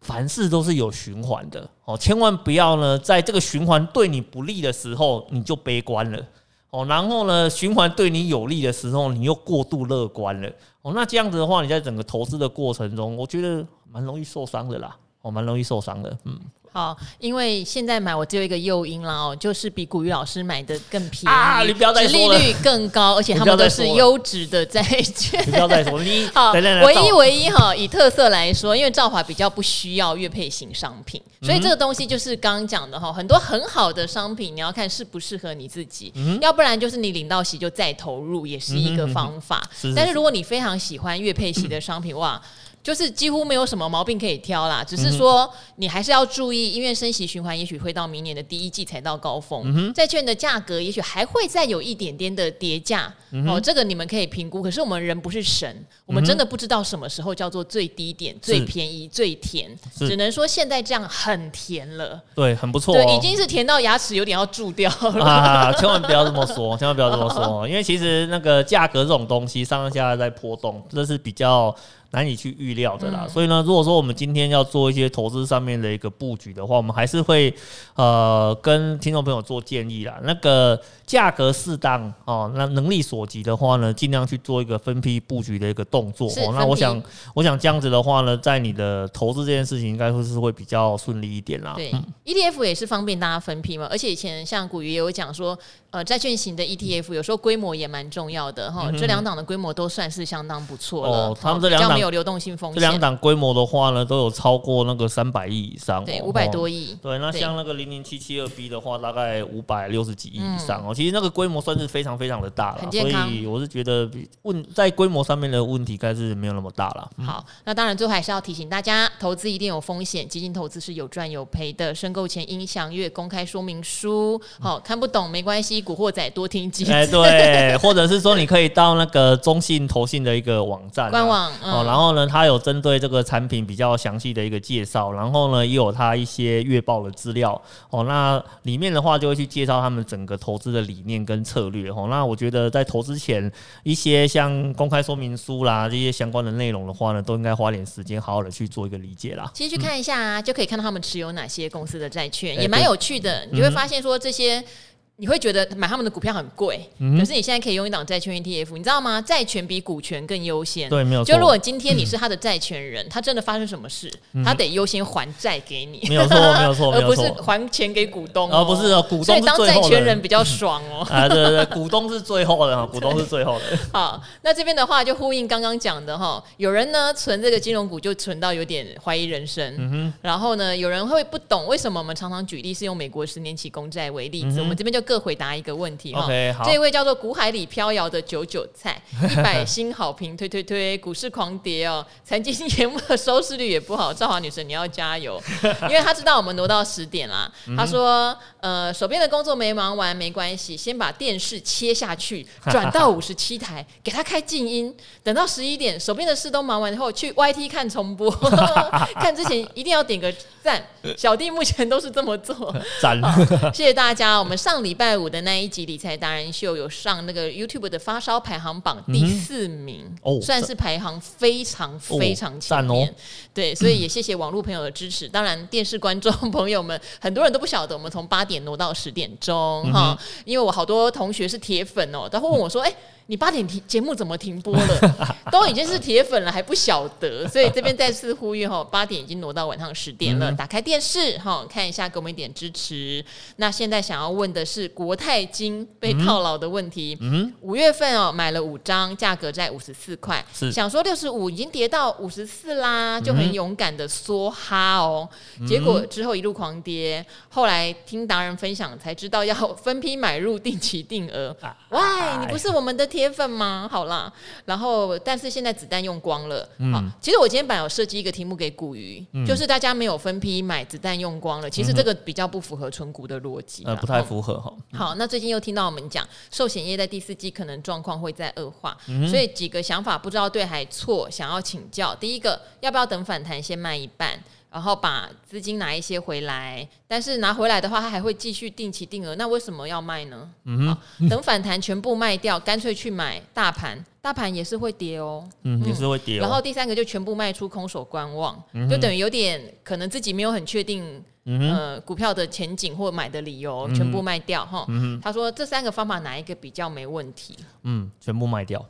凡事都是有循环的哦，千万不要呢，在这个循环对你不利的时候，你就悲观了哦。然后呢，循环对你有利的时候，你又过度乐观了哦。那这样子的话，你在整个投资的过程中，我觉得蛮容易受伤的啦，哦，蛮容易受伤的，嗯。好，因为现在买我只有一个诱因啦哦，就是比古雨老师买的更便宜啊！你不要再说了，利率更高，而且他们都是优质的债券。你不要再说，你 好，唯一唯一哈，以特色来说，因为兆华比较不需要月配型商品，所以这个东西就是刚刚讲的哈，很多很好的商品，你要看适不适合你自己，要不然就是你领到息就再投入，也是一个方法。但是如果你非常喜欢月配型的商品，哇！就是几乎没有什么毛病可以挑啦，只是说你还是要注意，因为升息循环也许会到明年的第一季才到高峰，债券的价格也许还会再有一点点的跌价哦，这个你们可以评估。可是我们人不是神，我们真的不知道什么时候叫做最低点、最便宜、最甜，只能说现在这样很甜了，对，很不错，对，已经是甜到牙齿有点要蛀掉了啊！千万不要这么说，千万不要这么说，因为其实那个价格这种东西上上下下在波动，这是比较。难以去预料的啦，嗯、所以呢，如果说我们今天要做一些投资上面的一个布局的话，我们还是会呃跟听众朋友做建议啦。那个价格适当哦，那能力所及的话呢，尽量去做一个分批布局的一个动作。哦，那我想，我想这样子的话呢，在你的投资这件事情，应该会是会比较顺利一点啦。对、嗯、，ETF 也是方便大家分批嘛。而且以前像古鱼也有讲说，呃，债券型的 ETF 有时候规模也蛮重要的哈。这两档的规模都算是相当不错了。哦，他们这两档。有流动性风险，这两档规模的话呢，都有超过那个三百亿以上，对，五百多亿。对，那像那个零零七七二 B 的话，大概五百六十几亿以上哦。其实那个规模算是非常非常的大了，所以我是觉得问在规模上面的问题，该是没有那么大了。好，那当然最后还是要提醒大家，投资一定有风险，基金投资是有赚有赔的。申购前应详阅公开说明书。好，看不懂没关系，古惑仔多听几次。哎，对，或者是说你可以到那个中信投信的一个网站官网哦，然后呢，它有针对这个产品比较详细的一个介绍，然后呢，也有它一些月报的资料哦。那里面的话就会去介绍他们整个投资的理念跟策略哦。那我觉得在投资前，一些像公开说明书啦这些相关的内容的话呢，都应该花点时间好好的去做一个理解啦。其实去看一下啊，就可以看到他们持有哪些公司的债券，也蛮有趣的。你就会发现说这些。你会觉得买他们的股票很贵，嗯、可是你现在可以用一档债券 ETF，你知道吗？债权比股权更优先。对，没有错。就如果今天你是他的债权人，嗯、他真的发生什么事，嗯、他得优先还债给你。没有错，没有错，而不是还钱给股东、喔。而不是哦，股东。所以当债权人比较爽哦、喔。啊，对对对，股东是最后的，股东是最后的。好，那这边的话就呼应刚刚讲的哈，有人呢存这个金融股就存到有点怀疑人生，嗯、然后呢有人会不懂为什么我们常常举例是用美国十年期公债为例子，嗯、我们这边就各回答一个问题。哈。这一位叫做股海里飘摇的九九菜，一百星好评，推推推，股市狂跌哦，财经节目的收视率也不好，赵华女神你要加油，因为她知道我们挪到十点啦，她说，呃，手边的工作没忙完没关系，先把电视切下去，转到五十七台，给他开静音，等到十一点，手边的事都忙完以后，去 YT 看重播，看之前一定要点个赞，小弟目前都是这么做，赞赞，谢谢大家，我们上礼拜五的那一集。理财达人秀有上那个 YouTube 的发烧排行榜第四名，嗯、算是排行非常非常前面。哦哦、对，所以也谢谢网络朋友的支持。当然，电视观众朋友们很多人都不晓得，我们从八点挪到十点钟哈，嗯、因为我好多同学是铁粉哦，他会问我说：“ 哎、欸。”你八点停节目怎么停播了？都已经是铁粉了还不晓得，所以这边再次呼吁哈，八点已经挪到晚上十点了，嗯、打开电视哈看一下，给我们一点支持。那现在想要问的是国泰金被套牢的问题。嗯，五月份哦买了五张，价格在五十四块，想说六十五已经跌到五十四啦，就很勇敢的梭哈哦。嗯、结果之后一路狂跌，后来听达人分享才知道要分批买入，定期定额。喂，你不是我们的。铁粉吗？好啦，然后但是现在子弹用光了。嗯、好，其实我今天本来有设计一个题目给股鱼，嗯、就是大家没有分批买，子弹用光了。其实这个比较不符合存股的逻辑，呃，不太符合哈。嗯、好，那最近又听到我们讲寿险业在第四季可能状况会再恶化，嗯、所以几个想法不知道对还错，想要请教。第一个，要不要等反弹先卖一半？然后把资金拿一些回来，但是拿回来的话，他还会继续定期定额。那为什么要卖呢？嗯哼，等反弹全部卖掉，干脆去买大盘，大盘也是会跌哦，嗯，也是会跌哦。然后第三个就全部卖出，空手观望，就等于有点可能自己没有很确定，呃，股票的前景或买的理由，全部卖掉哈。他说这三个方法哪一个比较没问题？嗯，全部卖掉。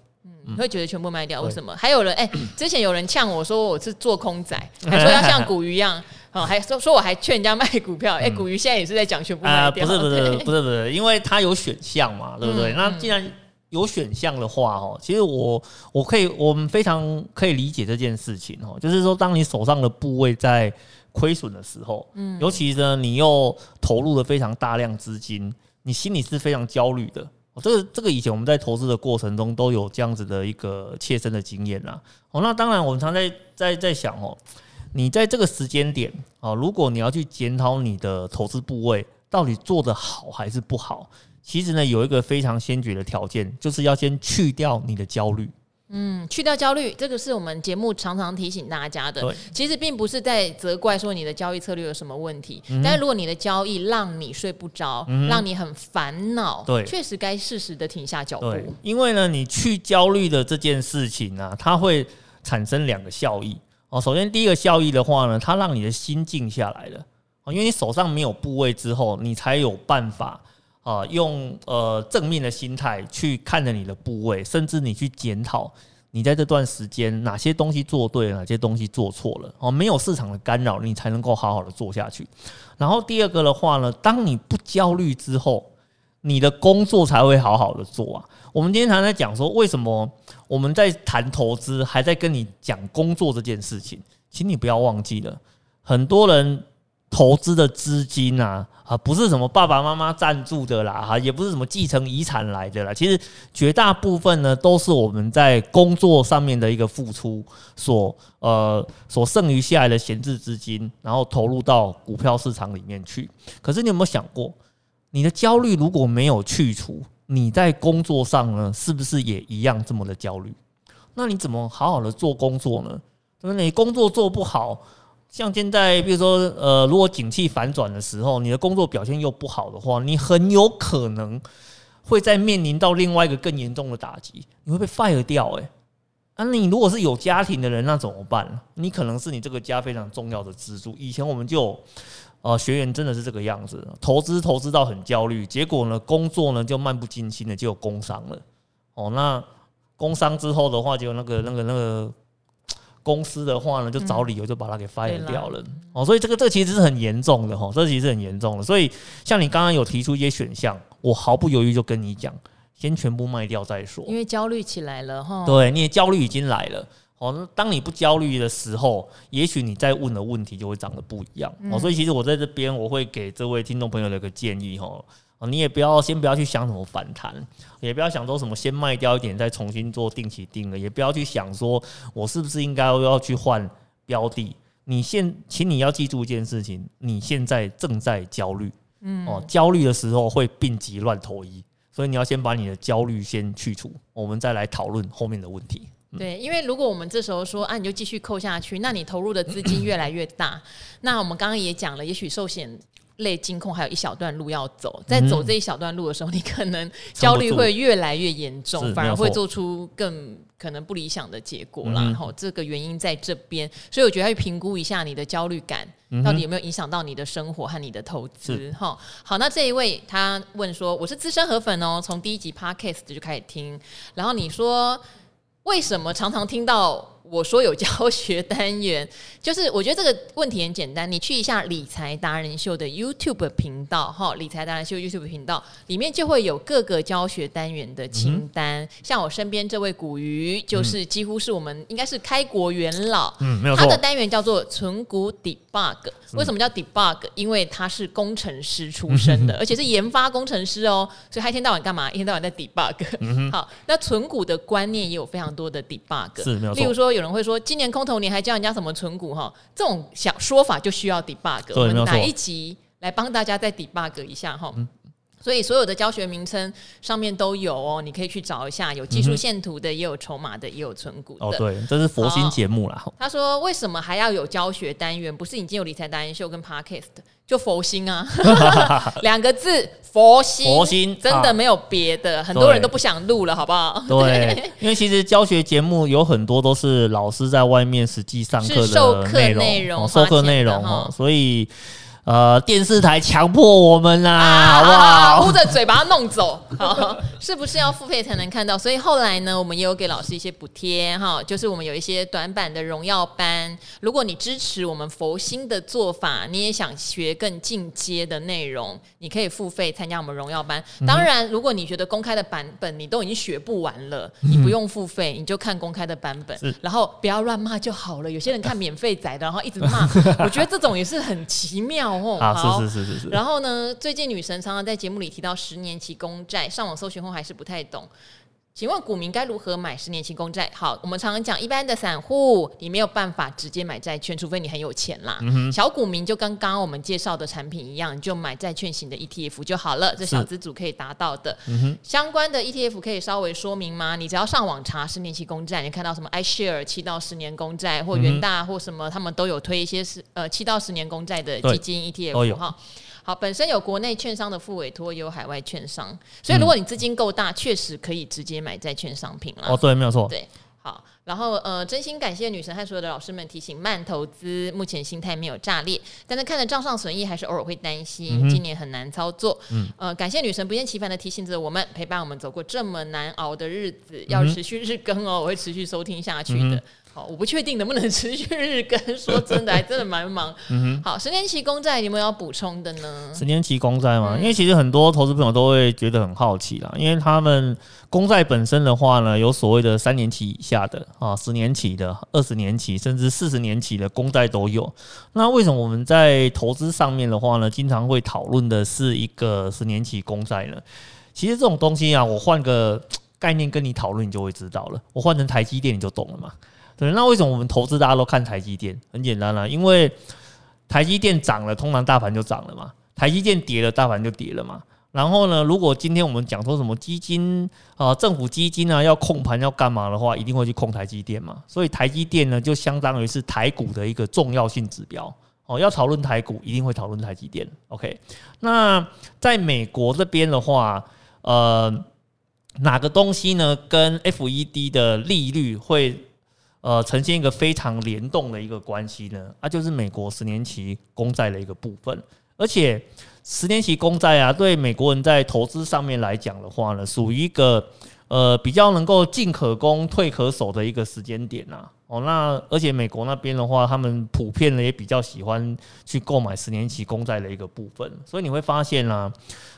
你会觉得全部卖掉？为什么？还有人哎、欸，之前有人呛我说我是做空仔，还说要像古鱼一样，哦，还说说我还劝人家卖股票。哎、欸，股鱼现在也是在讲全部卖掉。不是不是不是不是，因为它有选项嘛，对不对？嗯、那既然有选项的话，哦，其实我我可以，我们非常可以理解这件事情哦，就是说，当你手上的部位在亏损的时候，嗯，尤其呢，你又投入了非常大量资金，你心里是非常焦虑的。这个这个以前我们在投资的过程中都有这样子的一个切身的经验啦。哦，那当然我们常在在在想哦，你在这个时间点啊，如果你要去检讨你的投资部位到底做得好还是不好，其实呢有一个非常先决的条件，就是要先去掉你的焦虑。嗯，去掉焦虑，这个是我们节目常常提醒大家的。其实并不是在责怪说你的交易策略有什么问题，嗯、但是如果你的交易让你睡不着，嗯、让你很烦恼，对，确实该适时的停下脚步。因为呢，你去焦虑的这件事情呢、啊，它会产生两个效益哦。首先，第一个效益的话呢，它让你的心静下来了哦，因为你手上没有部位之后，你才有办法。啊，用呃正面的心态去看着你的部位，甚至你去检讨你在这段时间哪些东西做对了，哪些东西做错了。哦，没有市场的干扰，你才能够好好的做下去。然后第二个的话呢，当你不焦虑之后，你的工作才会好好的做啊。我们今天常常在讲说，为什么我们在谈投资，还在跟你讲工作这件事情？请你不要忘记了，很多人。投资的资金啊，啊，不是什么爸爸妈妈赞助的啦，哈，也不是什么继承遗产来的啦。其实绝大部分呢，都是我们在工作上面的一个付出所呃所剩余下来的闲置资金，然后投入到股票市场里面去。可是你有没有想过，你的焦虑如果没有去除，你在工作上呢，是不是也一样这么的焦虑？那你怎么好好的做工作呢？因为你工作做不好。像现在，比如说，呃，如果景气反转的时候，你的工作表现又不好的话，你很有可能会再面临到另外一个更严重的打击，你会被 fire 掉，诶，啊，你如果是有家庭的人，那怎么办？你可能是你这个家非常重要的支柱。以前我们就呃学员真的是这个样子，投资投资到很焦虑，结果呢工作呢就漫不经心的就有工伤了。哦，那工伤之后的话，就那个那个那个公司的话呢，就找理由就把它给 fire 掉了。哦，所以这个这个其实是很严重的哈，这其实是很严重的。所以像你刚刚有提出一些选项，我毫不犹豫就跟你讲。先全部卖掉再说，因为焦虑起来了哈。对，你的焦虑已经来了。哦，那当你不焦虑的时候，也许你再问的问题就会长得不一样。哦，所以其实我在这边我会给这位听众朋友的一个建议哈，你也不要先不要去想什么反弹，也不要想说什么先卖掉一点再重新做定期定额，也不要去想说我是不是应该要去换标的。你现，请你要记住一件事情，你现在正在焦虑。嗯，哦，焦虑的时候会病急乱投医。所以你要先把你的焦虑先去除，我们再来讨论后面的问题。嗯、对，因为如果我们这时候说啊，你就继续扣下去，那你投入的资金越来越大。那我们刚刚也讲了，也许寿险类金控还有一小段路要走，在走这一小段路的时候，你可能焦虑会越来越严重，反而会做出更可能不理想的结果啦。然后这个原因在这边，所以我觉得要去评估一下你的焦虑感。到底有没有影响到你的生活和你的投资？哈，好，那这一位他问说：“我是资深河粉哦，从第一集 Podcast 就开始听，然后你说为什么常常听到？”我说有教学单元，就是我觉得这个问题很简单，你去一下理财达人秀的 YouTube 频道，哈，理财达人秀 YouTube 频道里面就会有各个教学单元的清单。嗯、像我身边这位古鱼，就是几乎是我们应该是开国元老，嗯，没有错。他的单元叫做存股 Debug，为什么叫 Debug？因为他是工程师出身的，而且是研发工程师哦，所以他一天到晚干嘛？一天到晚在 Debug。嗯、好，那存股的观念也有非常多的 Debug，是没有错。例如说。有人会说，今年空头你还教人家什么存股哈？这种想说法就需要 debug。我们哪一集来帮大家再 debug 一下哈？所以所有的教学名称上面都有哦，你可以去找一下，有技术线图的，也有筹码的，也有存股的。哦，对，这是佛心节目啦。他说，为什么还要有教学单元？不是已经有理财达人秀跟 Podcast？就佛心啊，两个字，佛心，佛心，真的没有别的，啊、很多人都不想录了，好不好？对，对 因为其实教学节目有很多都是老师在外面实际上课的授课内容，授课内容哈，所以。呃，电视台强迫我们啦，啊、好不好？捂着嘴把它弄走，好，是不是要付费才能看到？所以后来呢，我们也有给老师一些补贴哈，就是我们有一些短板的荣耀班。如果你支持我们佛心的做法，你也想学更进阶的内容，你可以付费参加我们荣耀班。当然，如果你觉得公开的版本你都已经学不完了，你不用付费，你就看公开的版本，然后不要乱骂就好了。有些人看免费载的，然后一直骂，我觉得这种也是很奇妙。啊，好是是是是是。然后呢，最近女神常常在节目里提到十年期公债，上网搜寻后还是不太懂。请问股民该如何买十年期公债？好，我们常常讲，一般的散户你没有办法直接买债券，除非你很有钱啦。嗯、小股民就跟刚刚我们介绍的产品一样，你就买债券型的 ETF 就好了，这小资组可以达到的。嗯、相关的 ETF 可以稍微说明吗？你只要上网查十年期公债，你看到什么 iShare 七到十年公债，或元大或什么，他们都有推一些是呃七到十年公债的基金 ETF 哈。好，本身有国内券商的副委托，也有海外券商，所以如果你资金够大，确实可以直接买债券商品了。哦，对，没有错。对，好，然后呃，真心感谢女神和所有的老师们提醒慢投资，目前心态没有炸裂，但是看着账上损益，还是偶尔会担心，嗯、今年很难操作。嗯，呃，感谢女神不厌其烦的提醒着我们，陪伴我们走过这么难熬的日子，要持续日更哦，我会持续收听下去的。嗯我不确定能不能持续日更，说真的，还真的蛮忙。嗯哼，好，十年期公债，有没有要补充的呢？十年期公债嘛，嗯、因为其实很多投资朋友都会觉得很好奇啦，因为他们公债本身的话呢，有所谓的三年期以下的啊，十年期的、二十年期，甚至四十年期的公债都有。那为什么我们在投资上面的话呢，经常会讨论的是一个十年期公债呢？其实这种东西啊，我换个 概念跟你讨论，你就会知道了。我换成台积电，你就懂了嘛。对，那为什么我们投资大家都看台积电？很简单啦、因为台积电涨了，通常大盘就涨了嘛；台积电跌了，大盘就跌了嘛。然后呢，如果今天我们讲说什么基金啊、政府基金啊要控盘要干嘛的话，一定会去控台积电嘛。所以台积电呢，就相当于是台股的一个重要性指标哦。要讨论台股，一定会讨论台积电。OK，那在美国这边的话，呃。哪个东西呢，跟 FED 的利率会呃呈现一个非常联动的一个关系呢？啊，就是美国十年期公债的一个部分，而且十年期公债啊，对美国人在投资上面来讲的话呢，属于一个呃比较能够进可攻退可守的一个时间点呐。哦，那而且美国那边的话，他们普遍呢也比较喜欢去购买十年期公债的一个部分，所以你会发现啊，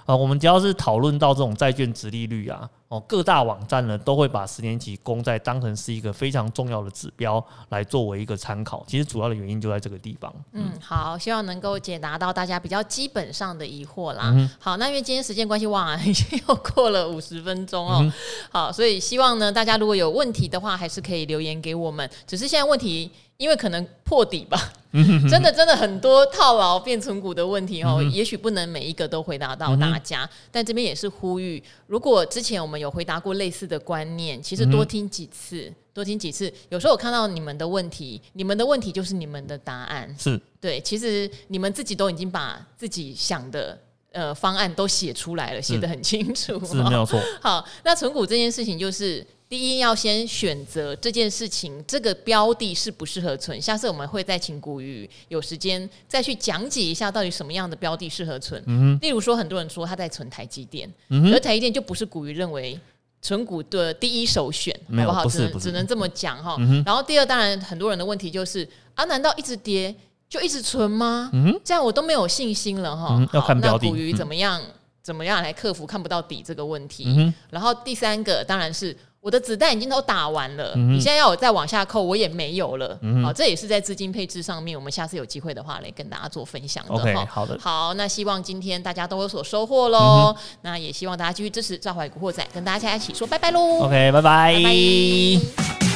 啊，我们只要是讨论到这种债券殖利率啊。哦，各大网站呢都会把十年期公债当成是一个非常重要的指标来作为一个参考。其实主要的原因就在这个地方。嗯，好，希望能够解答到大家比较基本上的疑惑啦。嗯、好，那因为今天时间关系，哇，已经又过了五十分钟哦。嗯、好，所以希望呢，大家如果有问题的话，还是可以留言给我们。只是现在问题。因为可能破底吧，真的真的很多套牢变存股的问题哦，也许不能每一个都回答到大家，但这边也是呼吁，如果之前我们有回答过类似的观念，其实多听几次，多听几次，有时候我看到你们的问题，你们的问题就是你们的答案，是对，其实你们自己都已经把自己想的呃方案都写出来了，写的很清楚，是没有错。好，那存股这件事情就是。第一，要先选择这件事情，这个标的适不适合存。下次我们会再请古鱼有时间再去讲解一下，到底什么样的标的适合存。嗯哼。例如说，很多人说他在存台积电，嗯。而台积电就不是古鱼认为存股的第一首选，好不好？不是，不是，只能这么讲哈。嗯哼。然后第二，当然很多人的问题就是啊，难道一直跌就一直存吗？嗯哼。这样我都没有信心了哈。要看标的。那股鱼怎么样？怎么样来克服看不到底这个问题？嗯哼。然后第三个当然是。我的子弹已经都打完了，嗯、你现在要我再往下扣，我也没有了。好、嗯哼哦，这也是在资金配置上面，我们下次有机会的话来跟大家做分享的。OK，好的，好，那希望今天大家都有所收获喽。嗯、那也希望大家继续支持赵怀古惑仔，跟大家一起说拜拜喽。OK，拜拜。拜拜。